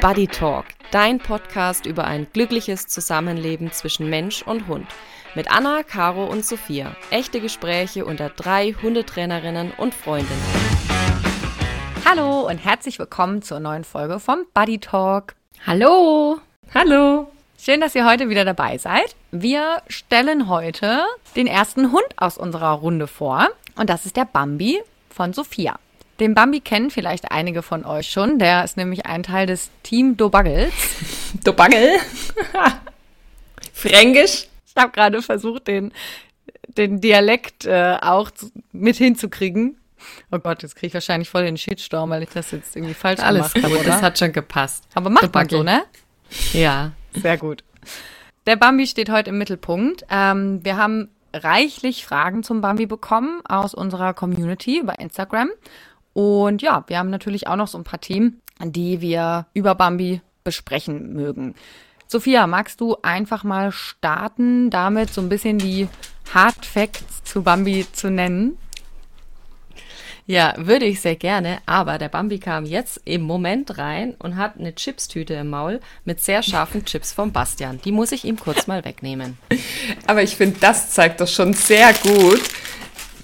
Buddy Talk, dein Podcast über ein glückliches Zusammenleben zwischen Mensch und Hund. Mit Anna, Caro und Sophia. Echte Gespräche unter drei Hundetrainerinnen und Freundinnen. Hallo und herzlich willkommen zur neuen Folge vom Buddy Talk. Hallo! Hallo! Schön, dass ihr heute wieder dabei seid. Wir stellen heute den ersten Hund aus unserer Runde vor. Und das ist der Bambi von Sophia. Den Bambi kennen vielleicht einige von euch schon. Der ist nämlich ein Teil des Team Dobaggels. Dobagel? Fränkisch? Ich habe gerade versucht, den, den Dialekt äh, auch zu, mit hinzukriegen. Oh Gott, jetzt kriege ich wahrscheinlich voll den Shitstorm, weil ich das jetzt irgendwie falsch Alles gemacht habe, oder? das hat schon gepasst. Aber macht man so, ne? Ja. Sehr gut. Der Bambi steht heute im Mittelpunkt. Ähm, wir haben reichlich Fragen zum Bambi bekommen aus unserer Community über Instagram. Und ja, wir haben natürlich auch noch so ein paar Themen, die wir über Bambi besprechen mögen. Sophia, magst du einfach mal starten, damit so ein bisschen die Hard Facts zu Bambi zu nennen? Ja, würde ich sehr gerne, aber der Bambi kam jetzt im Moment rein und hat eine Chipstüte im Maul mit sehr scharfen Chips vom Bastian. Die muss ich ihm kurz mal wegnehmen. Aber ich finde, das zeigt doch schon sehr gut,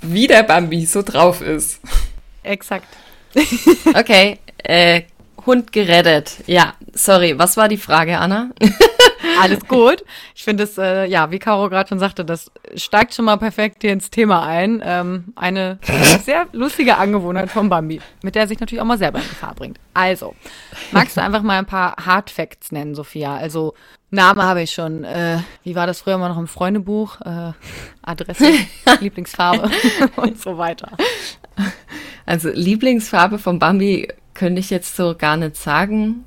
wie der Bambi so drauf ist. Exakt. Okay, äh, Hund gerettet. Ja, sorry, was war die Frage, Anna? Alles gut. Ich finde es, äh, ja, wie Caro gerade schon sagte, das steigt schon mal perfekt hier ins Thema ein. Ähm, eine sehr lustige Angewohnheit vom Bambi, mit der er sich natürlich auch mal selber in Gefahr bringt. Also, magst du einfach mal ein paar Hard Facts nennen, Sophia? Also, Name habe ich schon. Äh, wie war das früher mal noch im Freundebuch? Äh, Adresse, Lieblingsfarbe und so weiter. Also Lieblingsfarbe vom Bambi könnte ich jetzt so gar nicht sagen.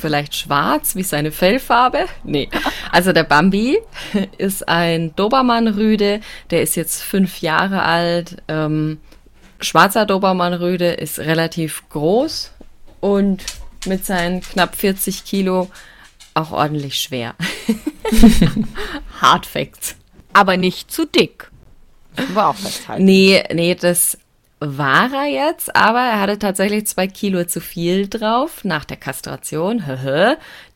Vielleicht schwarz wie seine Fellfarbe? Nee. Also der Bambi ist ein Dobermann-Rüde, der ist jetzt fünf Jahre alt. Ähm, schwarzer Dobermann-Rüde ist relativ groß und mit seinen knapp 40 Kilo auch ordentlich schwer. Hard Facts. Aber nicht zu dick. Wir auch festhalten. Nee, nee, das war er jetzt, aber er hatte tatsächlich zwei Kilo zu viel drauf nach der Kastration.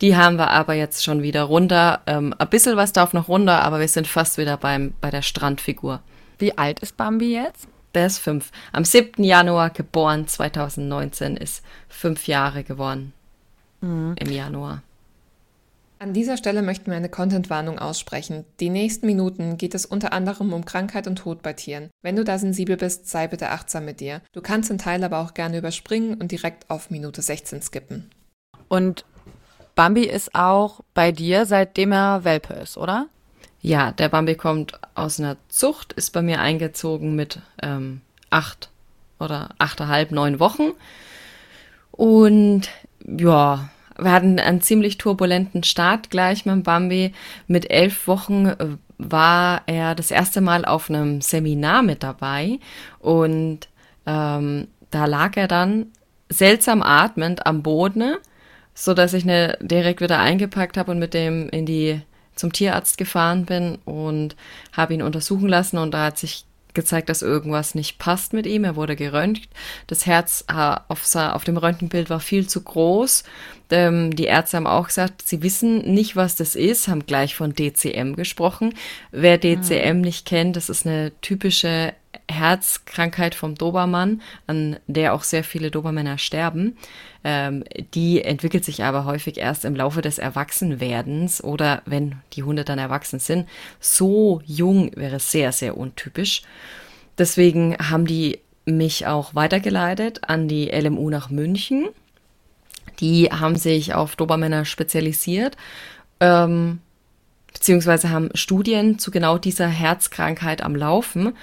Die haben wir aber jetzt schon wieder runter. Ähm, ein bisschen was darf noch runter, aber wir sind fast wieder beim, bei der Strandfigur. Wie alt ist Bambi jetzt? Der ist fünf. Am 7. Januar geboren, 2019, ist fünf Jahre geworden. Im Januar. An dieser Stelle möchten wir eine Content-Warnung aussprechen. Die nächsten Minuten geht es unter anderem um Krankheit und Tod bei Tieren. Wenn du da sensibel bist, sei bitte achtsam mit dir. Du kannst den Teil aber auch gerne überspringen und direkt auf Minute 16 skippen. Und Bambi ist auch bei dir, seitdem er Welpe ist, oder? Ja, der Bambi kommt aus einer Zucht, ist bei mir eingezogen mit ähm, acht oder achteinhalb, neun Wochen. Und ja, wir hatten einen ziemlich turbulenten Start gleich mit dem Bambi. Mit elf Wochen äh, war er das erste Mal auf einem Seminar mit dabei und ähm, da lag er dann seltsam atmend am Boden, so dass ich ne direkt wieder eingepackt habe und mit dem in die zum Tierarzt gefahren bin und habe ihn untersuchen lassen und da hat sich gezeigt, dass irgendwas nicht passt mit ihm. Er wurde geröntgt. Das Herz äh, auf, auf dem Röntgenbild war viel zu groß. Ähm, die Ärzte haben auch gesagt, sie wissen nicht, was das ist, haben gleich von DCM gesprochen. Wer DCM nicht kennt, das ist eine typische Herzkrankheit vom Dobermann, an der auch sehr viele Dobermänner sterben. Ähm, die entwickelt sich aber häufig erst im Laufe des Erwachsenwerdens oder wenn die Hunde dann erwachsen sind. So jung wäre sehr, sehr untypisch. Deswegen haben die mich auch weitergeleitet an die LMU nach München. Die haben sich auf Dobermänner spezialisiert, ähm, beziehungsweise haben Studien zu genau dieser Herzkrankheit am Laufen.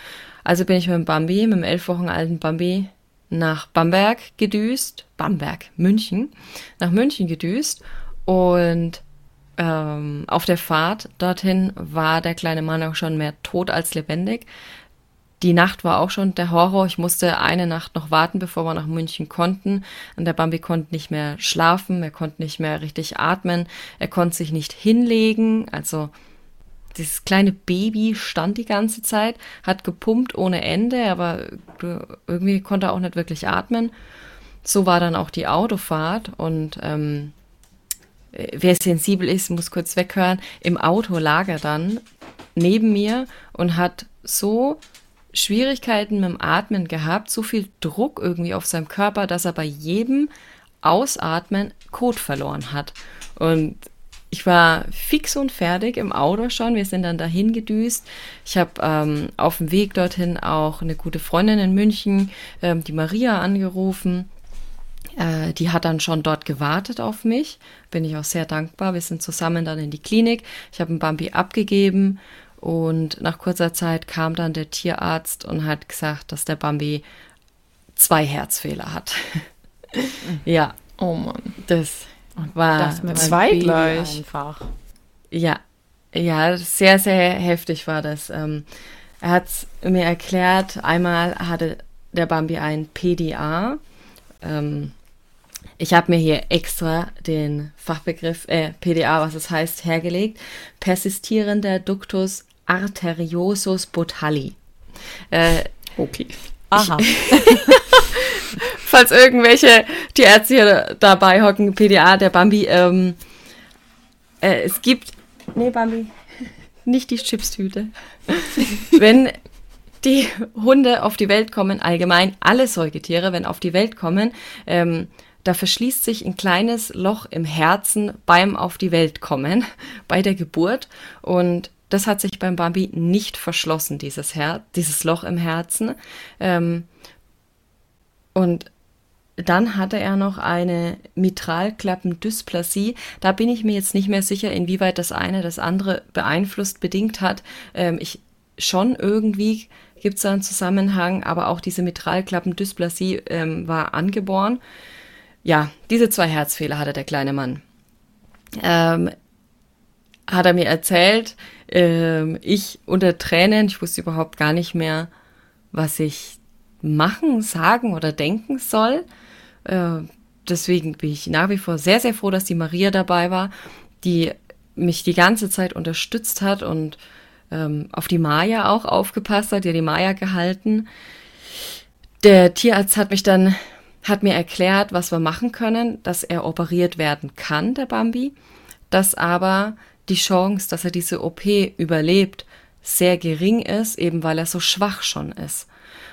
Also bin ich mit dem Bambi, mit dem elf Wochen alten Bambi, nach Bamberg gedüst, Bamberg, München, nach München gedüst und ähm, auf der Fahrt dorthin war der kleine Mann auch schon mehr tot als lebendig. Die Nacht war auch schon der Horror. Ich musste eine Nacht noch warten, bevor wir nach München konnten. Und der Bambi konnte nicht mehr schlafen, er konnte nicht mehr richtig atmen, er konnte sich nicht hinlegen. Also dieses kleine Baby stand die ganze Zeit, hat gepumpt ohne Ende, aber irgendwie konnte er auch nicht wirklich atmen. So war dann auch die Autofahrt und ähm, äh, wer sensibel ist, muss kurz weghören. Im Auto lag er dann neben mir und hat so Schwierigkeiten mit dem Atmen gehabt, so viel Druck irgendwie auf seinem Körper, dass er bei jedem Ausatmen Kot verloren hat. Und ich war fix und fertig im Auto schon. Wir sind dann dahin gedüst. Ich habe ähm, auf dem Weg dorthin auch eine gute Freundin in München, ähm, die Maria, angerufen. Äh, die hat dann schon dort gewartet auf mich. Bin ich auch sehr dankbar. Wir sind zusammen dann in die Klinik. Ich habe einen Bambi abgegeben und nach kurzer Zeit kam dann der Tierarzt und hat gesagt, dass der Bambi zwei Herzfehler hat. ja. Oh Mann. Das war das mit zwei Baby gleich. Einfach. Ja, ja, sehr, sehr heftig war das. Ähm, er hat mir erklärt, einmal hatte der Bambi ein PDA. Ähm, ich habe mir hier extra den Fachbegriff äh, PDA, was es heißt, hergelegt. Persistierender Ductus arteriosus botalli. Äh, okay. Aha. Falls irgendwelche Tierärzte hier dabei hocken, PDA, der Bambi, ähm, äh, es gibt. Nee, Bambi, nicht die Chipstüte. Wenn die Hunde auf die Welt kommen, allgemein alle Säugetiere, wenn auf die Welt kommen, ähm, da verschließt sich ein kleines Loch im Herzen beim auf die Welt kommen, bei der Geburt. Und das hat sich beim Bambi nicht verschlossen, dieses, Her dieses Loch im Herzen. Ähm, und dann hatte er noch eine Mitralklappendysplasie. Da bin ich mir jetzt nicht mehr sicher, inwieweit das eine das andere beeinflusst, bedingt hat. Ähm, ich schon irgendwie gibt es da einen Zusammenhang, aber auch diese Mitralklappendysplasie ähm, war angeboren. Ja, diese zwei Herzfehler hatte der kleine Mann. Ähm, hat er mir erzählt, ähm, ich unter Tränen, ich wusste überhaupt gar nicht mehr, was ich machen, sagen oder denken soll. Äh, deswegen bin ich nach wie vor sehr, sehr froh, dass die Maria dabei war, die mich die ganze Zeit unterstützt hat und ähm, auf die Maya auch aufgepasst hat, ja die Maya gehalten. Der Tierarzt hat mich dann, hat mir erklärt, was wir machen können, dass er operiert werden kann, der Bambi, dass aber die Chance, dass er diese OP überlebt, sehr gering ist, eben weil er so schwach schon ist.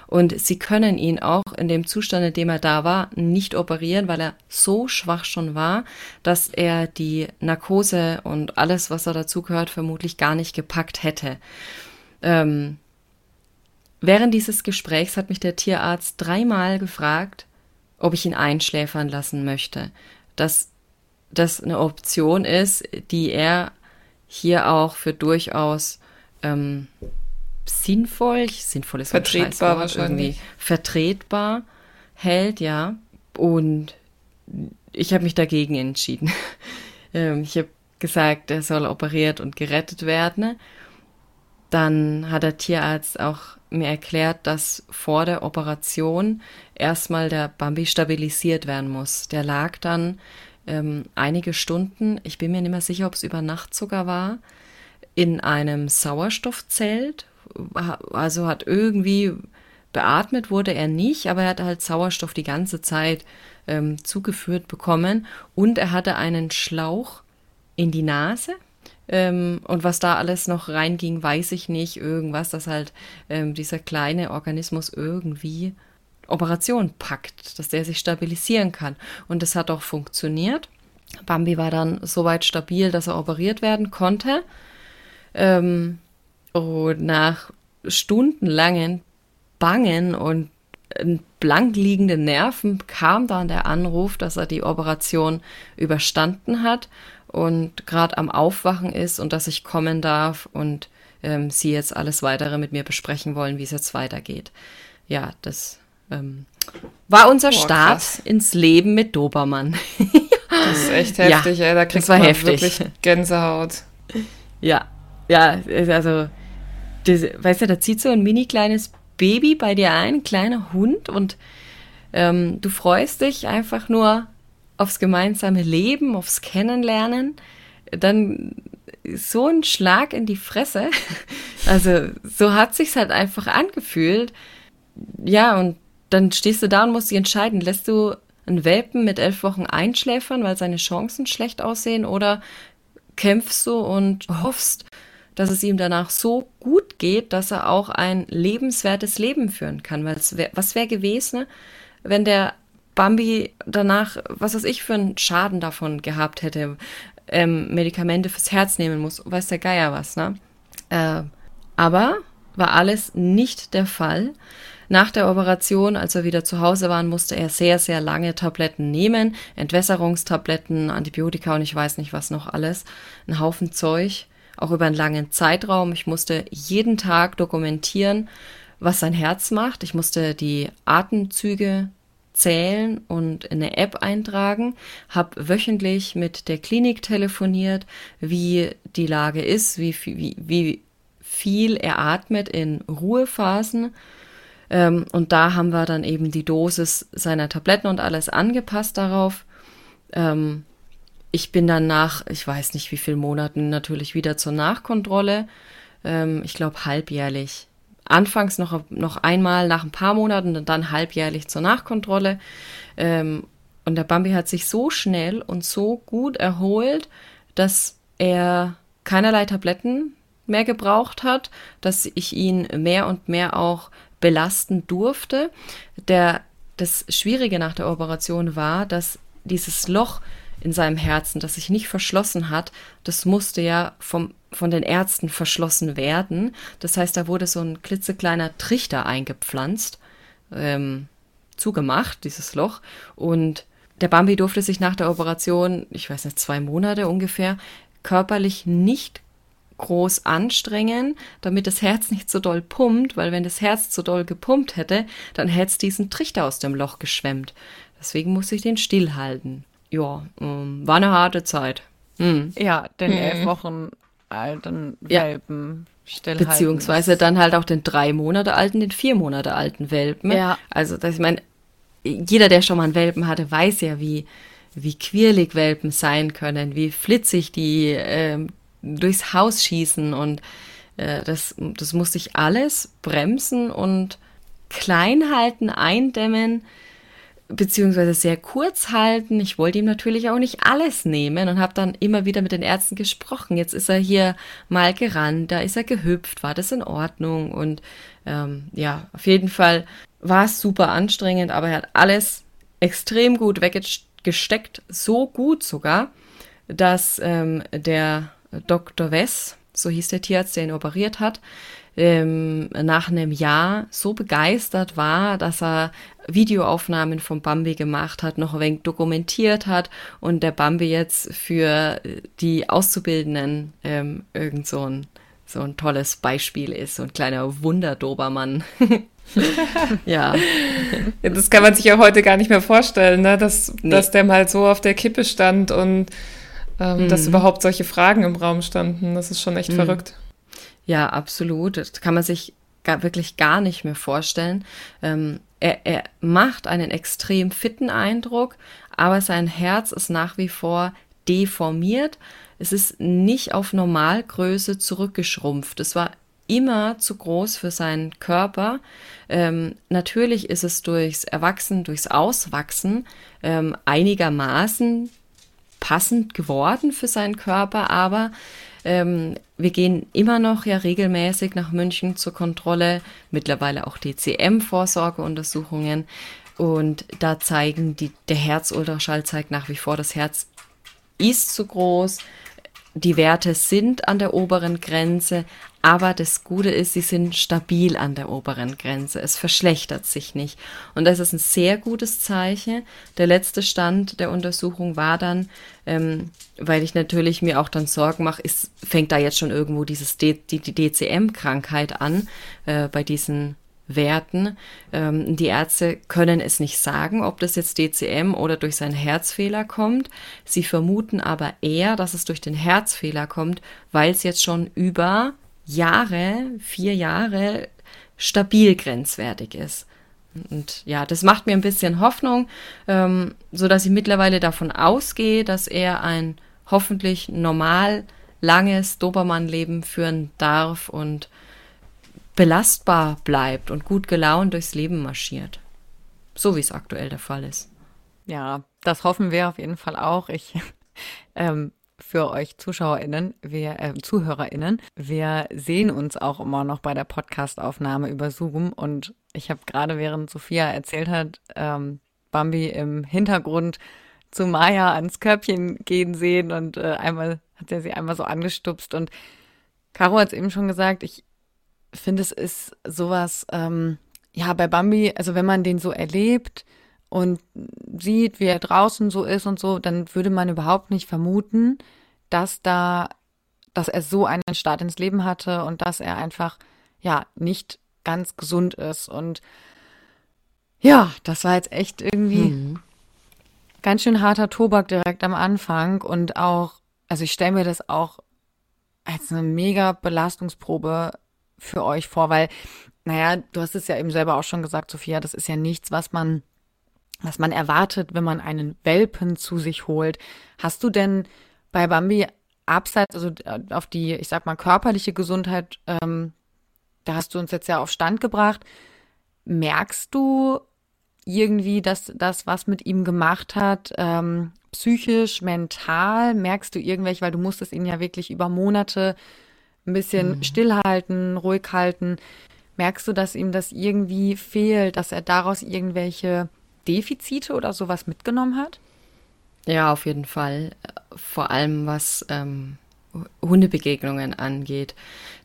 Und sie können ihn auch in dem Zustand, in dem er da war, nicht operieren, weil er so schwach schon war, dass er die Narkose und alles, was da dazugehört, vermutlich gar nicht gepackt hätte. Ähm, während dieses Gesprächs hat mich der Tierarzt dreimal gefragt, ob ich ihn einschläfern lassen möchte. Dass das eine Option ist, die er hier auch für durchaus ähm, sinnvoll, sinnvoll ist vertretbar wahrscheinlich, vertretbar hält, ja. Und ich habe mich dagegen entschieden. ähm, ich habe gesagt, er soll operiert und gerettet werden. Dann hat der Tierarzt auch mir erklärt, dass vor der Operation erstmal der Bambi stabilisiert werden muss. Der lag dann ähm, einige Stunden, ich bin mir nicht mehr sicher, ob es über Nacht sogar war, in einem Sauerstoffzelt. Also hat irgendwie beatmet wurde er nicht, aber er hatte halt Sauerstoff die ganze Zeit ähm, zugeführt bekommen und er hatte einen Schlauch in die Nase. Ähm, und was da alles noch reinging, weiß ich nicht. Irgendwas, dass halt ähm, dieser kleine Organismus irgendwie Operation packt, dass der sich stabilisieren kann. Und das hat auch funktioniert. Bambi war dann soweit stabil, dass er operiert werden konnte. Ähm, und nach stundenlangen Bangen und blank liegenden Nerven kam dann der Anruf, dass er die Operation überstanden hat und gerade am Aufwachen ist und dass ich kommen darf und ähm, sie jetzt alles weitere mit mir besprechen wollen, wie es jetzt weitergeht. Ja, das ähm, war unser Boah, Start krass. ins Leben mit Dobermann. das ist echt heftig, ja, ey. Da kriegt man heftig. wirklich Gänsehaut. Ja, ja, also, das, weißt du, da zieht so ein mini kleines Baby bei dir ein, ein kleiner Hund und ähm, du freust dich einfach nur aufs gemeinsame Leben, aufs Kennenlernen. Dann so ein Schlag in die Fresse. Also so hat sich's halt einfach angefühlt. Ja, und dann stehst du da und musst dich entscheiden, lässt du einen Welpen mit elf Wochen einschläfern, weil seine Chancen schlecht aussehen? Oder kämpfst du und hoffst, dass es ihm danach so gut geht, dass er auch ein lebenswertes Leben führen kann? Weil wär, was wäre gewesen, wenn der Bambi danach, was weiß ich, für einen Schaden davon gehabt hätte, ähm, Medikamente fürs Herz nehmen muss, weiß der Geier was, ne? Äh, aber war alles nicht der Fall. Nach der Operation, als wir wieder zu Hause waren, musste er sehr, sehr lange Tabletten nehmen. Entwässerungstabletten, Antibiotika und ich weiß nicht was noch alles. Ein Haufen Zeug, auch über einen langen Zeitraum. Ich musste jeden Tag dokumentieren, was sein Herz macht. Ich musste die Atemzüge zählen und in eine App eintragen, habe wöchentlich mit der Klinik telefoniert, wie die Lage ist, wie, wie, wie viel er atmet in Ruhephasen. Ähm, und da haben wir dann eben die Dosis seiner Tabletten und alles angepasst darauf. Ähm, ich bin dann nach, ich weiß nicht wie vielen Monaten, natürlich wieder zur Nachkontrolle. Ähm, ich glaube halbjährlich anfangs noch, noch einmal nach ein paar Monaten und dann halbjährlich zur Nachkontrolle. Ähm, und der Bambi hat sich so schnell und so gut erholt, dass er keinerlei Tabletten mehr gebraucht hat, dass ich ihn mehr und mehr auch belasten durfte. Der, das Schwierige nach der Operation war, dass dieses Loch in seinem Herzen, das sich nicht verschlossen hat, das musste ja vom, von den Ärzten verschlossen werden. Das heißt, da wurde so ein klitzekleiner Trichter eingepflanzt, ähm, zugemacht, dieses Loch. Und der Bambi durfte sich nach der Operation, ich weiß nicht, zwei Monate ungefähr, körperlich nicht groß anstrengen, damit das Herz nicht so doll pumpt, weil wenn das Herz zu doll gepumpt hätte, dann hätte es diesen Trichter aus dem Loch geschwemmt. Deswegen musste ich den stillhalten ja, ähm, war eine harte Zeit. Hm. Ja, den hm. elf Wochen alten Welpen. Ja. Beziehungsweise dann halt auch den drei Monate alten, den vier Monate alten Welpen. Ja. Also, das, ich meine, jeder, der schon mal einen Welpen hatte, weiß ja, wie, wie quirlig Welpen sein können, wie flitzig die äh, durchs Haus schießen und äh, das, das musste ich alles bremsen und klein halten, eindämmen beziehungsweise sehr kurz halten. Ich wollte ihm natürlich auch nicht alles nehmen und habe dann immer wieder mit den Ärzten gesprochen. Jetzt ist er hier mal gerannt, da ist er gehüpft, war das in Ordnung? Und ähm, ja, auf jeden Fall war es super anstrengend, aber er hat alles extrem gut weggesteckt, so gut sogar, dass ähm, der Dr. Wess, so hieß der Tierarzt, der ihn operiert hat, ähm, nach einem Jahr so begeistert war, dass er Videoaufnahmen von Bambi gemacht hat, noch ein wenig dokumentiert hat und der Bambi jetzt für die Auszubildenden ähm, irgend so ein, so ein tolles Beispiel ist, so ein kleiner Wunderdobermann. ja. Das kann man sich ja heute gar nicht mehr vorstellen, ne? dass, nee. dass der mal so auf der Kippe stand und ähm, mhm. dass überhaupt solche Fragen im Raum standen. Das ist schon echt mhm. verrückt. Ja, absolut. Das kann man sich gar, wirklich gar nicht mehr vorstellen. Ähm, er, er macht einen extrem fitten Eindruck, aber sein Herz ist nach wie vor deformiert. Es ist nicht auf Normalgröße zurückgeschrumpft. Es war immer zu groß für seinen Körper. Ähm, natürlich ist es durchs Erwachsen, durchs Auswachsen ähm, einigermaßen passend geworden für seinen Körper, aber ähm, wir gehen immer noch ja regelmäßig nach München zur Kontrolle, mittlerweile auch DCM-Vorsorgeuntersuchungen. Und da zeigen die, der Herzultraschall zeigt nach wie vor, das Herz ist zu groß, die Werte sind an der oberen Grenze, aber das Gute ist, sie sind stabil an der oberen Grenze. Es verschlechtert sich nicht. Und das ist ein sehr gutes Zeichen. Der letzte Stand der Untersuchung war dann, ähm, weil ich natürlich mir auch dann Sorgen mache, ist, fängt da jetzt schon irgendwo dieses D, die, die DCM-Krankheit an äh, bei diesen Werten. Ähm, die Ärzte können es nicht sagen, ob das jetzt DCM oder durch seinen Herzfehler kommt. Sie vermuten aber eher, dass es durch den Herzfehler kommt, weil es jetzt schon über Jahre, vier Jahre stabil grenzwertig ist. Und ja, das macht mir ein bisschen Hoffnung, ähm, so dass ich mittlerweile davon ausgehe, dass er ein hoffentlich normal langes Dobermann-Leben führen darf und belastbar bleibt und gut gelaunt durchs Leben marschiert. So wie es aktuell der Fall ist. Ja, das hoffen wir auf jeden Fall auch. Ich ähm, für euch ZuschauerInnen, wir, äh, ZuhörerInnen. Wir sehen uns auch immer noch bei der Podcastaufnahme über Zoom. Und ich habe gerade, während Sophia erzählt hat, ähm, Bambi im Hintergrund zu Maya ans Körbchen gehen sehen und äh, einmal hat er sie einmal so angestupst. Und Caro hat es eben schon gesagt, ich finde, es ist sowas, ähm, ja, bei Bambi, also wenn man den so erlebt und sieht, wie er draußen so ist und so, dann würde man überhaupt nicht vermuten, dass da, dass er so einen Start ins Leben hatte und dass er einfach, ja, nicht ganz gesund ist. Und ja, das war jetzt echt irgendwie mhm. ganz schön harter Tobak direkt am Anfang und auch, also ich stelle mir das auch als eine mega Belastungsprobe für euch vor, weil, naja, du hast es ja eben selber auch schon gesagt, Sophia, das ist ja nichts, was man, was man erwartet, wenn man einen Welpen zu sich holt. Hast du denn bei Bambi abseits, also äh, auf die, ich sag mal, körperliche Gesundheit, ähm, da hast du uns jetzt ja auf Stand gebracht. Merkst du irgendwie, dass das was mit ihm gemacht hat, ähm, psychisch, mental? Merkst du irgendwelche, weil du musstest ihn ja wirklich über Monate ein bisschen mhm. stillhalten, ruhig halten. Merkst du, dass ihm das irgendwie fehlt, dass er daraus irgendwelche Defizite oder sowas mitgenommen hat? Ja, auf jeden Fall. Vor allem was ähm, Hundebegegnungen angeht.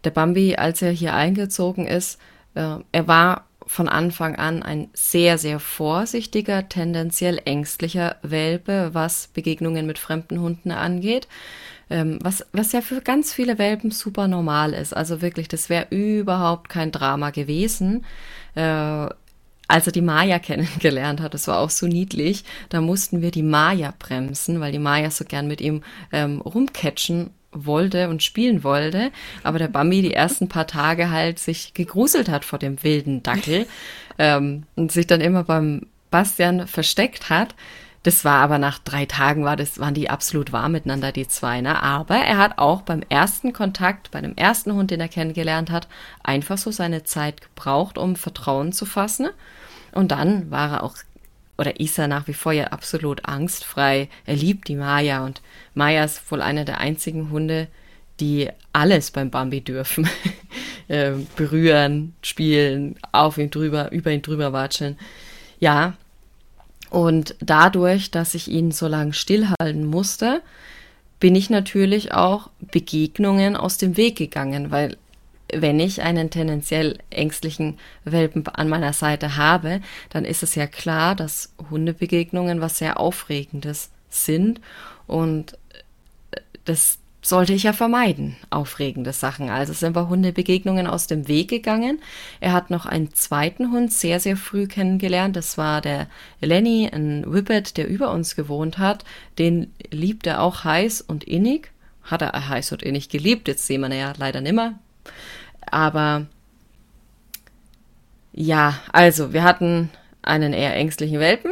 Der Bambi, als er hier eingezogen ist, äh, er war von Anfang an ein sehr, sehr vorsichtiger, tendenziell ängstlicher Welpe, was Begegnungen mit fremden Hunden angeht. Ähm, was, was ja für ganz viele Welpen super normal ist. Also wirklich, das wäre überhaupt kein Drama gewesen. Äh, als er die Maya kennengelernt hat, das war auch so niedlich, da mussten wir die Maya bremsen, weil die Maya so gern mit ihm ähm, rumcatchen wollte und spielen wollte, aber der Bambi die ersten paar Tage halt sich gegruselt hat vor dem wilden Dackel ähm, und sich dann immer beim Bastian versteckt hat. Das war aber nach drei Tagen war das, waren die absolut warm miteinander, die zwei. Ne? Aber er hat auch beim ersten Kontakt, bei dem ersten Hund, den er kennengelernt hat, einfach so seine Zeit gebraucht, um Vertrauen zu fassen. Und dann war er auch, oder ist er nach wie vor ja absolut angstfrei. Er liebt die Maya und Maya ist wohl einer der einzigen Hunde, die alles beim Bambi dürfen. äh, berühren, spielen, auf ihn drüber, über ihn drüber watscheln. Ja, und dadurch, dass ich ihn so lange stillhalten musste, bin ich natürlich auch Begegnungen aus dem Weg gegangen, weil wenn ich einen tendenziell ängstlichen Welpen an meiner Seite habe, dann ist es ja klar, dass Hundebegegnungen was sehr Aufregendes sind und das sollte ich ja vermeiden, aufregende Sachen. Also sind wir Hundebegegnungen aus dem Weg gegangen. Er hat noch einen zweiten Hund sehr, sehr früh kennengelernt. Das war der Lenny, ein Whippet, der über uns gewohnt hat. Den liebt er auch heiß und innig. Hat er heiß und innig geliebt. Jetzt sehen wir ihn ja leider nimmer. Aber ja, also wir hatten einen eher ängstlichen Welpen,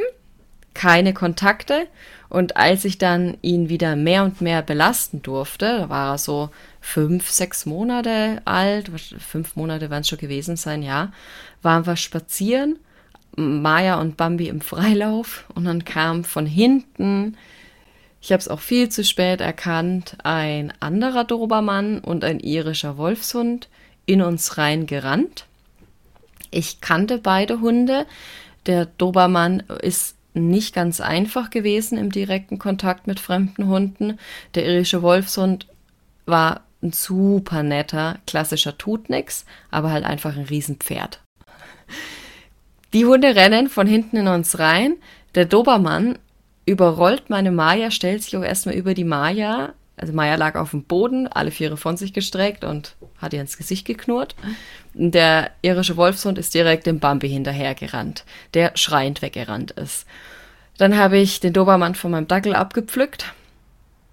keine Kontakte. Und als ich dann ihn wieder mehr und mehr belasten durfte, da war er so fünf, sechs Monate alt, fünf Monate werden es schon gewesen sein, ja, waren wir spazieren, Maya und Bambi im Freilauf. Und dann kam von hinten, ich habe es auch viel zu spät erkannt, ein anderer Dobermann und ein irischer Wolfshund in uns reingerannt. Ich kannte beide Hunde. Der Dobermann ist nicht ganz einfach gewesen im direkten Kontakt mit fremden Hunden. Der irische Wolfshund war ein super netter, klassischer Tutnix, aber halt einfach ein Riesenpferd. Die Hunde rennen von hinten in uns rein. Der Dobermann überrollt meine Maya, stellt sich auch erstmal über die Maya. Also Maya lag auf dem Boden, alle Viere von sich gestreckt und hat ihr ins Gesicht geknurrt. Der irische Wolfshund ist direkt dem Bambi hinterhergerannt, der schreiend weggerannt ist. Dann habe ich den Dobermann von meinem Dackel abgepflückt.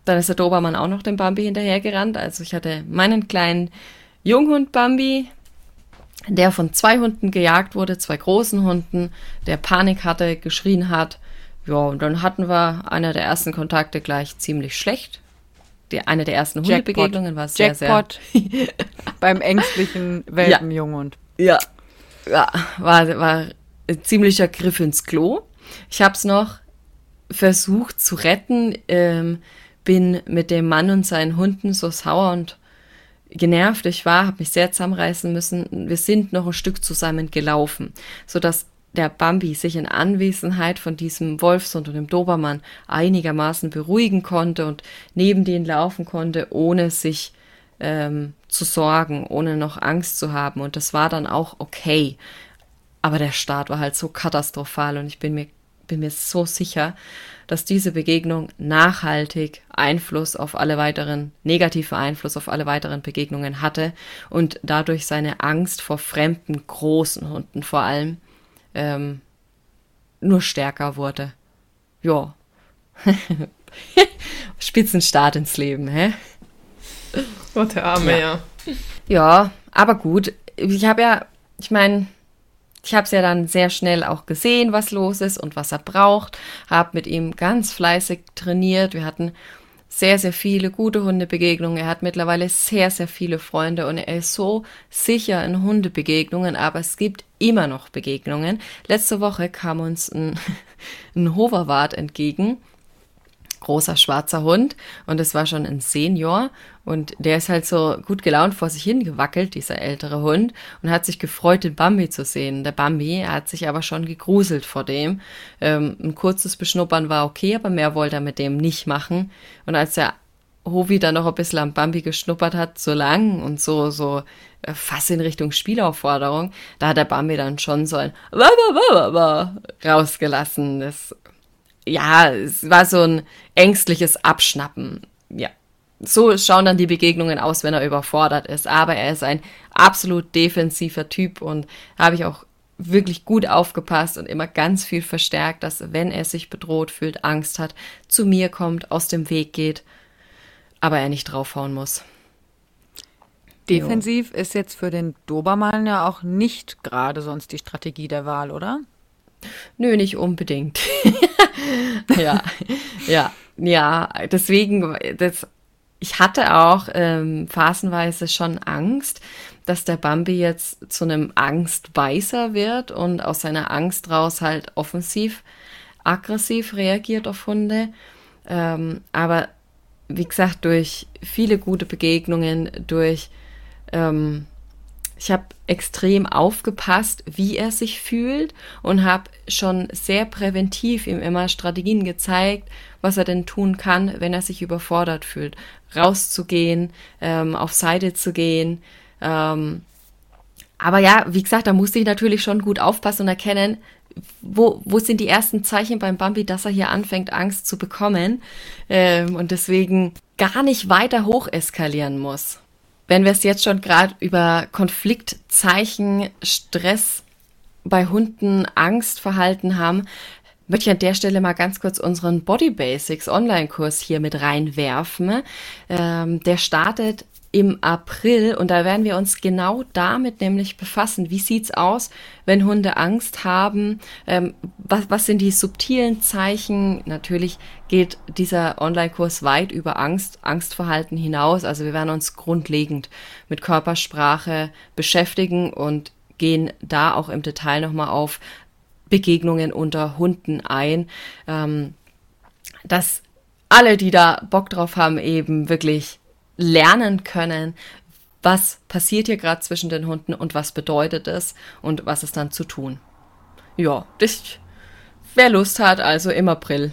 Dann ist der Dobermann auch noch dem Bambi hinterhergerannt. Also ich hatte meinen kleinen Junghund Bambi, der von zwei Hunden gejagt wurde, zwei großen Hunden, der Panik hatte, geschrien hat. Ja, und dann hatten wir einer der ersten Kontakte gleich ziemlich schlecht die, eine der ersten Hundebegegnungen war sehr, Jackpot sehr. beim ängstlichen Welpenjunghund. Ja. ja, war, war ein ziemlicher Griff ins Klo. Ich habe es noch versucht zu retten, ähm, bin mit dem Mann und seinen Hunden so sauer und genervt ich war, habe mich sehr zusammenreißen müssen. Wir sind noch ein Stück zusammen gelaufen, sodass der Bambi sich in Anwesenheit von diesem Wolfshund und dem Dobermann einigermaßen beruhigen konnte und neben denen laufen konnte, ohne sich ähm, zu sorgen, ohne noch Angst zu haben. Und das war dann auch okay. Aber der Start war halt so katastrophal und ich bin mir, bin mir so sicher, dass diese Begegnung nachhaltig Einfluss auf alle weiteren, negative Einfluss auf alle weiteren Begegnungen hatte und dadurch seine Angst vor fremden großen Hunden vor allem ähm, nur stärker wurde. Ja. Spitzenstart ins Leben, hä? Oh, der Arme, ja. ja. Ja, aber gut. Ich habe ja, ich meine, ich habe es ja dann sehr schnell auch gesehen, was los ist und was er braucht. Habe mit ihm ganz fleißig trainiert. Wir hatten sehr, sehr viele gute Hundebegegnungen. Er hat mittlerweile sehr, sehr viele Freunde und er ist so sicher in Hundebegegnungen, aber es gibt immer noch Begegnungen. Letzte Woche kam uns ein, ein Hoverwart entgegen großer schwarzer Hund und es war schon ein Senior und der ist halt so gut gelaunt vor sich hingewackelt, dieser ältere Hund, und hat sich gefreut, den Bambi zu sehen. Der Bambi hat sich aber schon gegruselt vor dem. Ähm, ein kurzes Beschnuppern war okay, aber mehr wollte er mit dem nicht machen. Und als der Hovi dann noch ein bisschen am Bambi geschnuppert hat, so lang und so, so äh, fast in Richtung Spielaufforderung, da hat der Bambi dann schon so ein rausgelassen. Das ja, es war so ein ängstliches Abschnappen. Ja. So schauen dann die Begegnungen aus, wenn er überfordert ist. Aber er ist ein absolut defensiver Typ und habe ich auch wirklich gut aufgepasst und immer ganz viel verstärkt, dass wenn er sich bedroht fühlt, Angst hat, zu mir kommt, aus dem Weg geht, aber er nicht draufhauen muss. Defensiv jo. ist jetzt für den Dobermann ja auch nicht gerade sonst die Strategie der Wahl, oder? Nö, nicht unbedingt. ja, ja, ja. Deswegen, das, ich hatte auch ähm, phasenweise schon Angst, dass der Bambi jetzt zu einem Angstbeißer wird und aus seiner Angst raus halt offensiv, aggressiv reagiert auf Hunde. Ähm, aber wie gesagt, durch viele gute Begegnungen, durch ähm, ich habe extrem aufgepasst, wie er sich fühlt und habe schon sehr präventiv ihm immer Strategien gezeigt, was er denn tun kann, wenn er sich überfordert fühlt. Rauszugehen, ähm, auf Seite zu gehen. Ähm, aber ja, wie gesagt, da musste ich natürlich schon gut aufpassen und erkennen, wo, wo sind die ersten Zeichen beim Bambi, dass er hier anfängt, Angst zu bekommen ähm, und deswegen gar nicht weiter hoch eskalieren muss wenn wir es jetzt schon gerade über Konfliktzeichen, Stress bei Hunden, Angstverhalten haben, möchte ich an der Stelle mal ganz kurz unseren Body Basics Online-Kurs hier mit reinwerfen. Ähm, der startet im April und da werden wir uns genau damit nämlich befassen. Wie sieht's aus, wenn Hunde Angst haben? Ähm, was, was sind die subtilen Zeichen? Natürlich geht dieser Online-Kurs weit über Angst, Angstverhalten hinaus. Also wir werden uns grundlegend mit Körpersprache beschäftigen und gehen da auch im Detail nochmal auf Begegnungen unter Hunden ein. Ähm, dass alle, die da Bock drauf haben, eben wirklich lernen können, was passiert hier gerade zwischen den Hunden und was bedeutet es und was ist dann zu tun. Ja, das, wer Lust hat, also im April.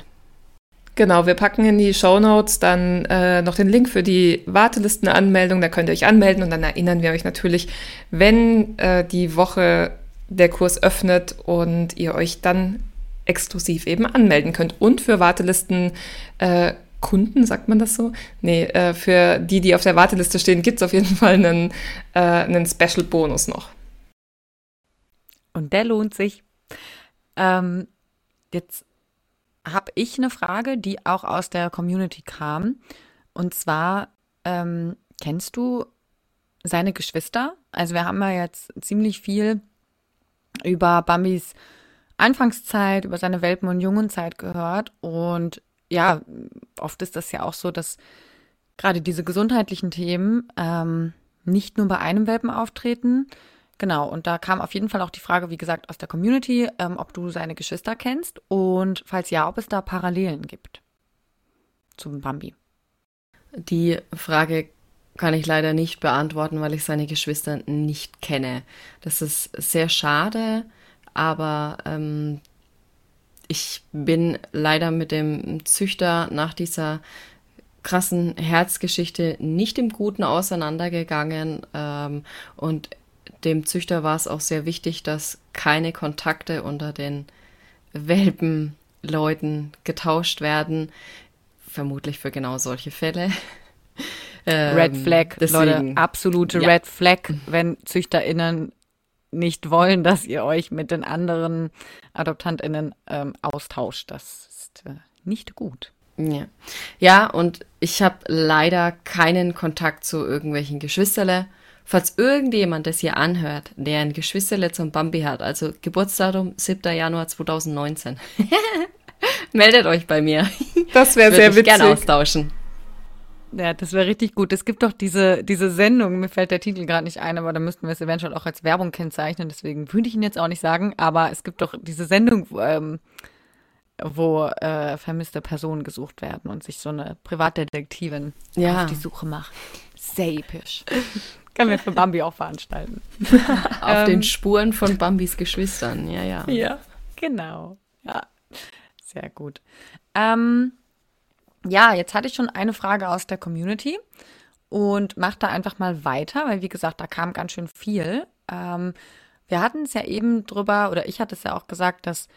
Genau, wir packen in die Show Notes dann äh, noch den Link für die Wartelistenanmeldung. Da könnt ihr euch anmelden und dann erinnern wir euch natürlich, wenn äh, die Woche der Kurs öffnet und ihr euch dann exklusiv eben anmelden könnt. Und für Wartelisten äh, Kunden, sagt man das so? Nee, äh, für die, die auf der Warteliste stehen, gibt es auf jeden Fall einen, äh, einen Special-Bonus noch. Und der lohnt sich. Ähm, jetzt habe ich eine Frage, die auch aus der Community kam. Und zwar, ähm, kennst du seine Geschwister? Also wir haben ja jetzt ziemlich viel über Bambis Anfangszeit, über seine Welpen- und Jungenzeit gehört. Und ja, oft ist das ja auch so, dass gerade diese gesundheitlichen Themen ähm, nicht nur bei einem Welpen auftreten. Genau, und da kam auf jeden Fall auch die Frage, wie gesagt, aus der Community, ähm, ob du seine Geschwister kennst und falls ja, ob es da Parallelen gibt zum Bambi. Die Frage kann ich leider nicht beantworten, weil ich seine Geschwister nicht kenne. Das ist sehr schade, aber ähm, ich bin leider mit dem Züchter nach dieser krassen Herzgeschichte nicht im Guten auseinandergegangen ähm, und dem Züchter war es auch sehr wichtig, dass keine Kontakte unter den Welpenleuten getauscht werden, vermutlich für genau solche Fälle. Red ähm, Flag, deswegen, Leute, absolute ja. Red Flag, wenn ZüchterInnen nicht wollen, dass ihr euch mit den anderen AdoptantInnen ähm, austauscht. Das ist äh, nicht gut. Ja. ja, und ich habe leider keinen Kontakt zu irgendwelchen Geschwisterle. Falls irgendjemand das hier anhört, der ein Geschwisterle zum Bambi hat, also Geburtsdatum 7. Januar 2019, meldet euch bei mir. Das wäre sehr witzig. gerne austauschen. Ja, das wäre richtig gut. Es gibt doch diese, diese Sendung, mir fällt der Titel gerade nicht ein, aber da müssten wir es eventuell auch als Werbung kennzeichnen, deswegen würde ich ihn jetzt auch nicht sagen, aber es gibt doch diese Sendung, ähm, wo äh, vermisste Personen gesucht werden und sich so eine Privatdetektivin ja. auf die Suche macht. Sehr episch. Können wir für Bambi auch veranstalten. auf ähm, den Spuren von Bambis Geschwistern, ja, ja. Ja, genau. Ja, sehr gut. Ähm, ja, jetzt hatte ich schon eine Frage aus der Community und mache da einfach mal weiter, weil wie gesagt, da kam ganz schön viel. Ähm, wir hatten es ja eben drüber, oder ich hatte es ja auch gesagt, dass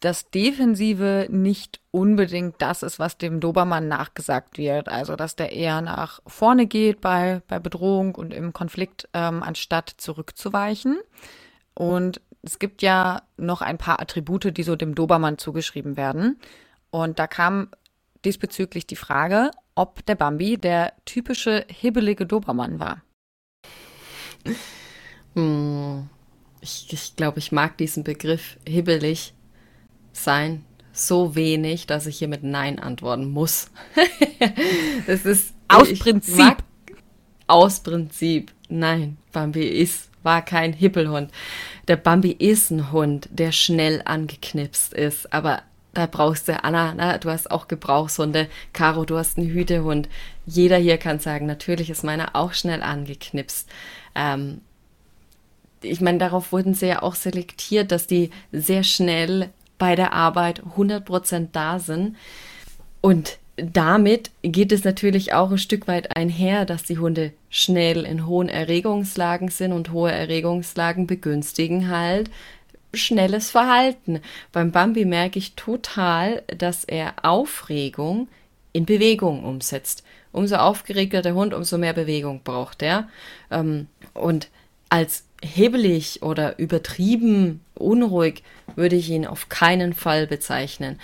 das Defensive nicht unbedingt das ist, was dem Dobermann nachgesagt wird. Also, dass der eher nach vorne geht bei, bei Bedrohung und im Konflikt, ähm, anstatt zurückzuweichen. Und es gibt ja noch ein paar Attribute, die so dem Dobermann zugeschrieben werden. Und da kam diesbezüglich die Frage, ob der Bambi der typische hibbelige Dobermann war. Hm. Ich, ich glaube, ich mag diesen Begriff hibbelig sein so wenig, dass ich hier mit Nein antworten muss. das ist aus Prinzip. Aus Prinzip. Nein, Bambi ist, war kein Hippelhund. Der Bambi ist ein Hund, der schnell angeknipst ist, aber da brauchst du, Anna, na, du hast auch Gebrauchshunde, Caro, du hast einen Hütehund. Jeder hier kann sagen, natürlich ist meiner auch schnell angeknipst. Ähm, ich meine, darauf wurden sie ja auch selektiert, dass die sehr schnell bei der Arbeit 100% da sind. Und damit geht es natürlich auch ein Stück weit einher, dass die Hunde schnell in hohen Erregungslagen sind und hohe Erregungslagen begünstigen halt schnelles Verhalten. Beim Bambi merke ich total, dass er Aufregung in Bewegung umsetzt. Umso aufgeregter der Hund, umso mehr Bewegung braucht er. Ähm, und als hebelig oder übertrieben unruhig würde ich ihn auf keinen Fall bezeichnen.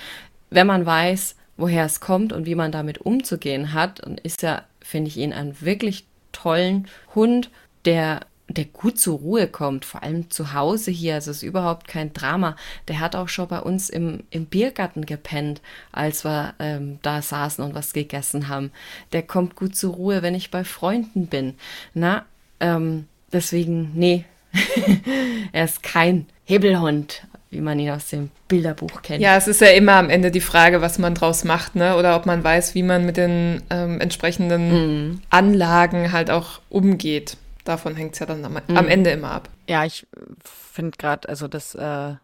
Wenn man weiß, woher es kommt und wie man damit umzugehen hat, dann ist er, finde ich ihn, einen wirklich tollen Hund, der der gut zur Ruhe kommt, vor allem zu Hause hier. Also es ist überhaupt kein Drama. Der hat auch schon bei uns im, im Biergarten gepennt, als wir ähm, da saßen und was gegessen haben. Der kommt gut zur Ruhe, wenn ich bei Freunden bin. Na, ähm, deswegen, nee, er ist kein Hebelhund, wie man ihn aus dem Bilderbuch kennt. Ja, es ist ja immer am Ende die Frage, was man draus macht, ne? Oder ob man weiß, wie man mit den ähm, entsprechenden mm. Anlagen halt auch umgeht davon hängt es ja dann am, mhm. am, Ende immer ab. Ja, ich finde gerade, also das äh,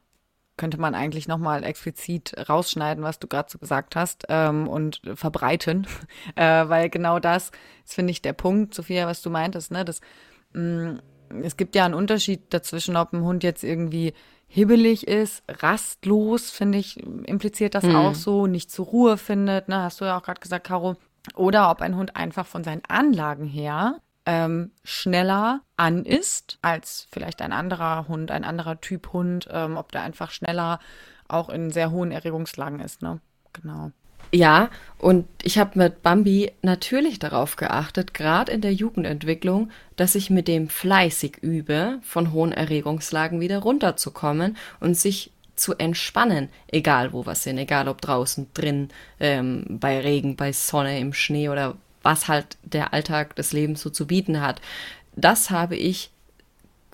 könnte man eigentlich nochmal explizit rausschneiden, was du gerade so gesagt hast ähm, und verbreiten, äh, weil genau das ist, finde ich, der Punkt, Sophia, was du meintest, ne, das mh, mm, es gibt ja einen Unterschied dazwischen, ob ein Hund jetzt irgendwie hibbelig ist, rastlos, finde ich, impliziert das mhm. auch so, nicht zur Ruhe findet, ne, hast du ja auch gerade gesagt, Caro, oder ob ein Hund einfach von seinen Anlagen her ähm, schneller an ist als vielleicht ein anderer Hund, ein anderer Typ Hund, ähm, ob der einfach schneller auch in sehr hohen Erregungslagen ist, ne? Genau. Ja, und ich habe mit Bambi natürlich darauf geachtet, gerade in der Jugendentwicklung, dass ich mit dem fleißig übe, von hohen Erregungslagen wieder runterzukommen und sich zu entspannen, egal wo wir sind, egal ob draußen, drin, ähm, bei Regen, bei Sonne, im Schnee oder was halt der Alltag des Lebens so zu bieten hat. Das habe ich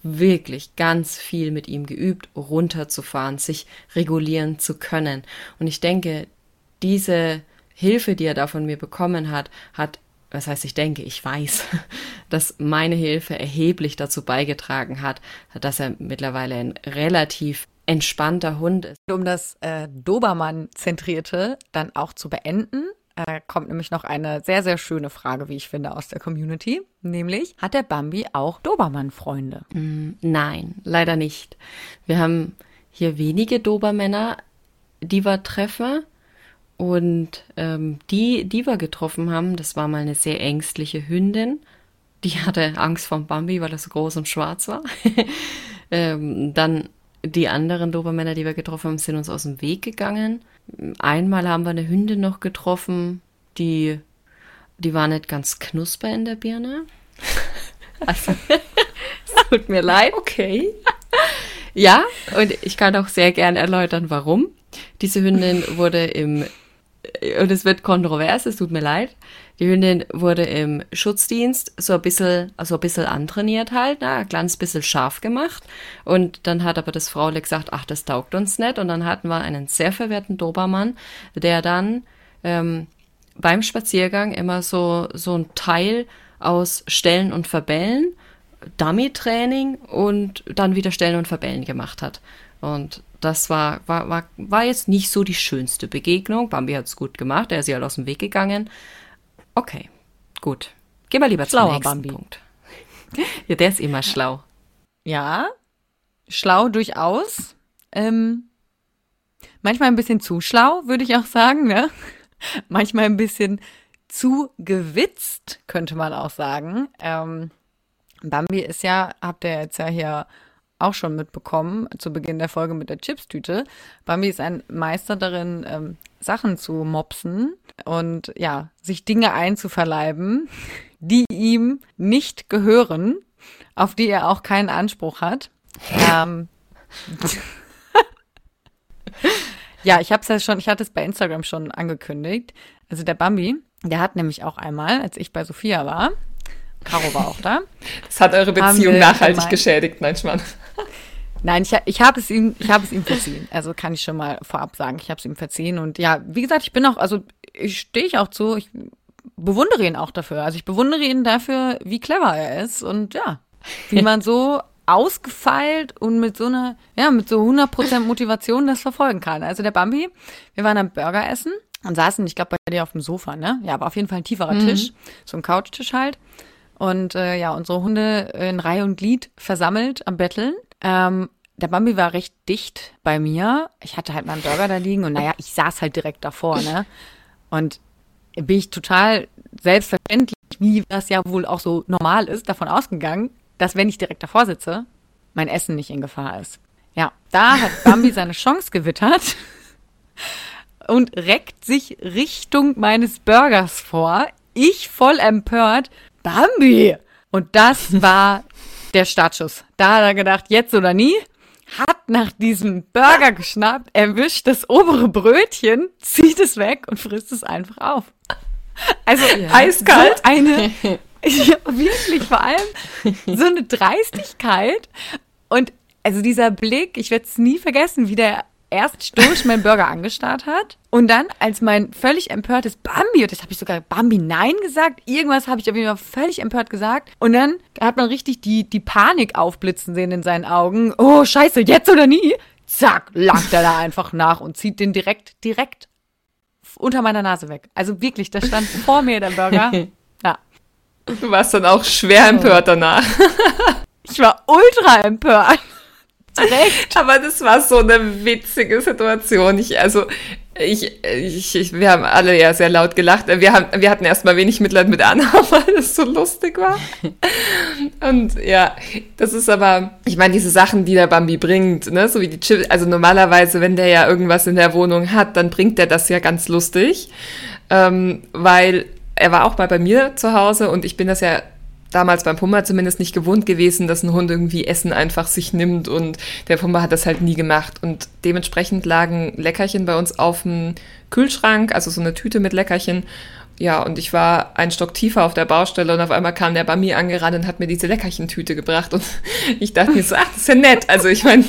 wirklich ganz viel mit ihm geübt, runterzufahren, sich regulieren zu können. Und ich denke, diese Hilfe, die er da von mir bekommen hat, hat was heißt, ich denke, ich weiß, dass meine Hilfe erheblich dazu beigetragen hat, dass er mittlerweile ein relativ entspannter Hund ist. Um das äh, Dobermann-Zentrierte dann auch zu beenden, äh, kommt nämlich noch eine sehr, sehr schöne Frage, wie ich finde, aus der Community. Nämlich, hat der Bambi auch Dobermann-Freunde? Mm, nein, leider nicht. Wir haben hier wenige Dobermänner, die wir treffen. Und ähm, die, die wir getroffen haben, das war mal eine sehr ängstliche Hündin. Die hatte Angst vor Bambi, weil er so groß und schwarz war. ähm, dann die anderen Dobermänner, die wir getroffen haben, sind uns aus dem Weg gegangen. Einmal haben wir eine Hündin noch getroffen, die, die war nicht ganz knusper in der Birne. Also, es tut mir leid. Okay. Ja, und ich kann auch sehr gern erläutern, warum. Diese Hündin wurde im und es wird kontrovers, es tut mir leid. Die Hündin wurde im Schutzdienst so ein bisschen, also ein bisschen antrainiert halt, ne, ein kleines bisschen scharf gemacht. Und dann hat aber das Fraule gesagt, ach, das taugt uns nicht. Und dann hatten wir einen sehr verwehrten Dobermann, der dann ähm, beim Spaziergang immer so, so ein Teil aus Stellen und Verbellen, Dummy-Training und dann wieder Stellen und Verbellen gemacht hat. Und das war, war, war, war jetzt nicht so die schönste Begegnung. Bambi hat es gut gemacht, er ist ja halt aus dem Weg gegangen. Okay, gut. Gehen wir lieber Schlauer zum nächsten Bambi. Punkt. ja, der ist immer schlau. Ja, schlau durchaus. Ähm, manchmal ein bisschen zu schlau, würde ich auch sagen. Ne? Manchmal ein bisschen zu gewitzt, könnte man auch sagen. Ähm, Bambi ist ja, habt ihr jetzt ja hier auch schon mitbekommen, zu Beginn der Folge mit der Chipstüte. Bambi ist ein Meister darin, ähm, Sachen zu mopsen und ja, sich Dinge einzuverleiben, die ihm nicht gehören, auf die er auch keinen Anspruch hat. Ähm, ja, ich habe es ja schon, ich hatte es bei Instagram schon angekündigt. Also der Bambi, der hat nämlich auch einmal, als ich bei Sophia war, Caro war auch da. Das hat eure Beziehung nachhaltig gemeint, geschädigt, nein, Schmarrn. Nein, ich, ich habe es ihm, ich habe es ihm verziehen. Also kann ich schon mal vorab sagen, ich habe es ihm verziehen. Und ja, wie gesagt, ich bin auch, also ich stehe ich auch zu, ich bewundere ihn auch dafür. Also ich bewundere ihn dafür, wie clever er ist und ja, wie man so ausgefeilt und mit so einer, ja, mit so 100% Motivation das verfolgen kann. Also der Bambi, wir waren am Burger essen und saßen, ich glaube, bei dir auf dem Sofa, ne? Ja, aber auf jeden Fall ein tieferer mhm. Tisch, so ein Couchtisch halt. Und äh, ja, unsere Hunde in Reihe und Glied versammelt am Betteln. Ähm, der Bambi war recht dicht bei mir. Ich hatte halt meinen Burger da liegen und naja, ich saß halt direkt davor, ne? Und bin ich total selbstverständlich, wie das ja wohl auch so normal ist, davon ausgegangen, dass wenn ich direkt davor sitze, mein Essen nicht in Gefahr ist. Ja, da hat Bambi seine Chance gewittert und reckt sich Richtung meines Burgers vor. Ich voll empört, Bambi! Und das war der Startschuss. Da hat er gedacht, jetzt oder nie. Hat nach diesem Burger geschnappt, erwischt das obere Brötchen, zieht es weg und frisst es einfach auf. Also ja. eiskalt. So eine, wirklich vor allem so eine Dreistigkeit. Und also dieser Blick, ich werde es nie vergessen, wie der erst stoisch meinen Burger angestarrt hat und dann, als mein völlig empörtes Bambi, und das habe ich sogar Bambi Nein gesagt, irgendwas habe ich auf jeden Fall völlig empört gesagt und dann hat man richtig die, die Panik aufblitzen sehen in seinen Augen. Oh, scheiße, jetzt oder nie? Zack, langt er da einfach nach und zieht den direkt, direkt unter meiner Nase weg. Also wirklich, da stand vor mir der Burger. Ja. Du warst dann auch schwer empört danach. Ich war ultra empört. Direkt. Aber das war so eine witzige Situation. Ich, also, ich, ich, ich, wir haben alle ja sehr laut gelacht. Wir, haben, wir hatten erstmal wenig Mitleid mit Anna, weil es so lustig war. Und ja, das ist aber, ich meine, diese Sachen, die der Bambi bringt, ne, so wie die Chips, also normalerweise, wenn der ja irgendwas in der Wohnung hat, dann bringt der das ja ganz lustig. Ähm, weil er war auch mal bei mir zu Hause und ich bin das ja damals beim Pumba zumindest nicht gewohnt gewesen, dass ein Hund irgendwie Essen einfach sich nimmt und der Pumba hat das halt nie gemacht und dementsprechend lagen Leckerchen bei uns auf dem Kühlschrank, also so eine Tüte mit Leckerchen. Ja, und ich war einen Stock tiefer auf der Baustelle und auf einmal kam der bei mir angerannt und hat mir diese Leckerchentüte gebracht und ich dachte mir so, ach, das ist ja nett. Also ich meine,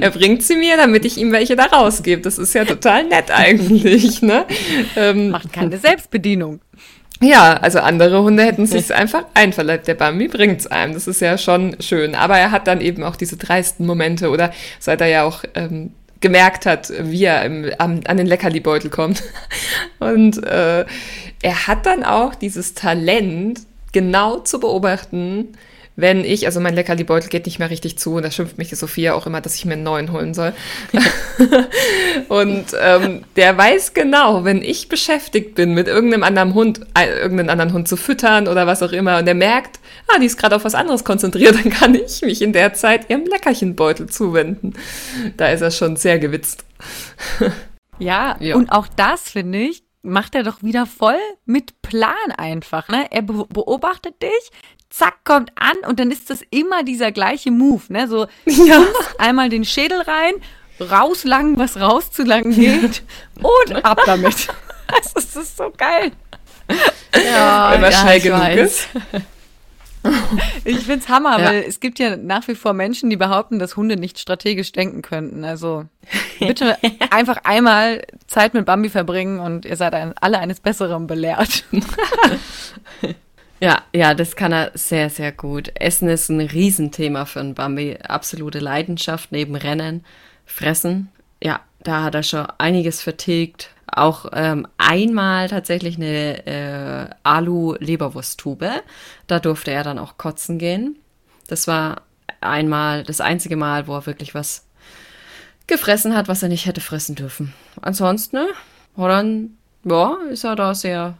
er bringt sie mir, damit ich ihm welche da rausgebe. Das ist ja total nett eigentlich, ne? Ähm, Macht keine Selbstbedienung. Ja, also andere Hunde hätten sich einfach einverleibt. Der Bambi bringt's einem. Das ist ja schon schön. Aber er hat dann eben auch diese dreisten Momente oder seit er ja auch ähm, gemerkt hat, wie er im, am, an den Leckerli-Beutel kommt. Und äh, er hat dann auch dieses Talent, genau zu beobachten, wenn ich, also mein Leckerli-Beutel geht nicht mehr richtig zu und da schimpft mich die Sophia auch immer, dass ich mir einen neuen holen soll. und ähm, der weiß genau, wenn ich beschäftigt bin, mit irgendeinem anderen Hund, äh, irgendeinen anderen Hund zu füttern oder was auch immer, und der merkt, ah, die ist gerade auf was anderes konzentriert, dann kann ich mich in der Zeit ihrem Leckerchenbeutel zuwenden. Da ist er schon sehr gewitzt. ja, ja. und auch das finde ich, macht er doch wieder voll mit Plan einfach. Ne? Er beobachtet dich, zack, kommt an und dann ist das immer dieser gleiche Move, ne? So ja. einmal den Schädel rein, rauslangen, was rauszulangen geht und ab damit. Das ist so geil. Ja, Wenn man ja, schnell genug weiß. ist. Ich find's Hammer, ja. weil es gibt ja nach wie vor Menschen, die behaupten, dass Hunde nicht strategisch denken könnten. Also bitte einfach einmal Zeit mit Bambi verbringen und ihr seid ein, alle eines Besseren belehrt. Ja, ja, das kann er sehr, sehr gut. Essen ist ein Riesenthema für einen Bambi. Absolute Leidenschaft neben Rennen, Fressen. Ja, da hat er schon einiges vertilgt. Auch ähm, einmal tatsächlich eine äh, Alu-Leberwursttube. Da durfte er dann auch kotzen gehen. Das war einmal das einzige Mal, wo er wirklich was gefressen hat, was er nicht hätte fressen dürfen. Ansonsten, ne, dann, ja, ist er da sehr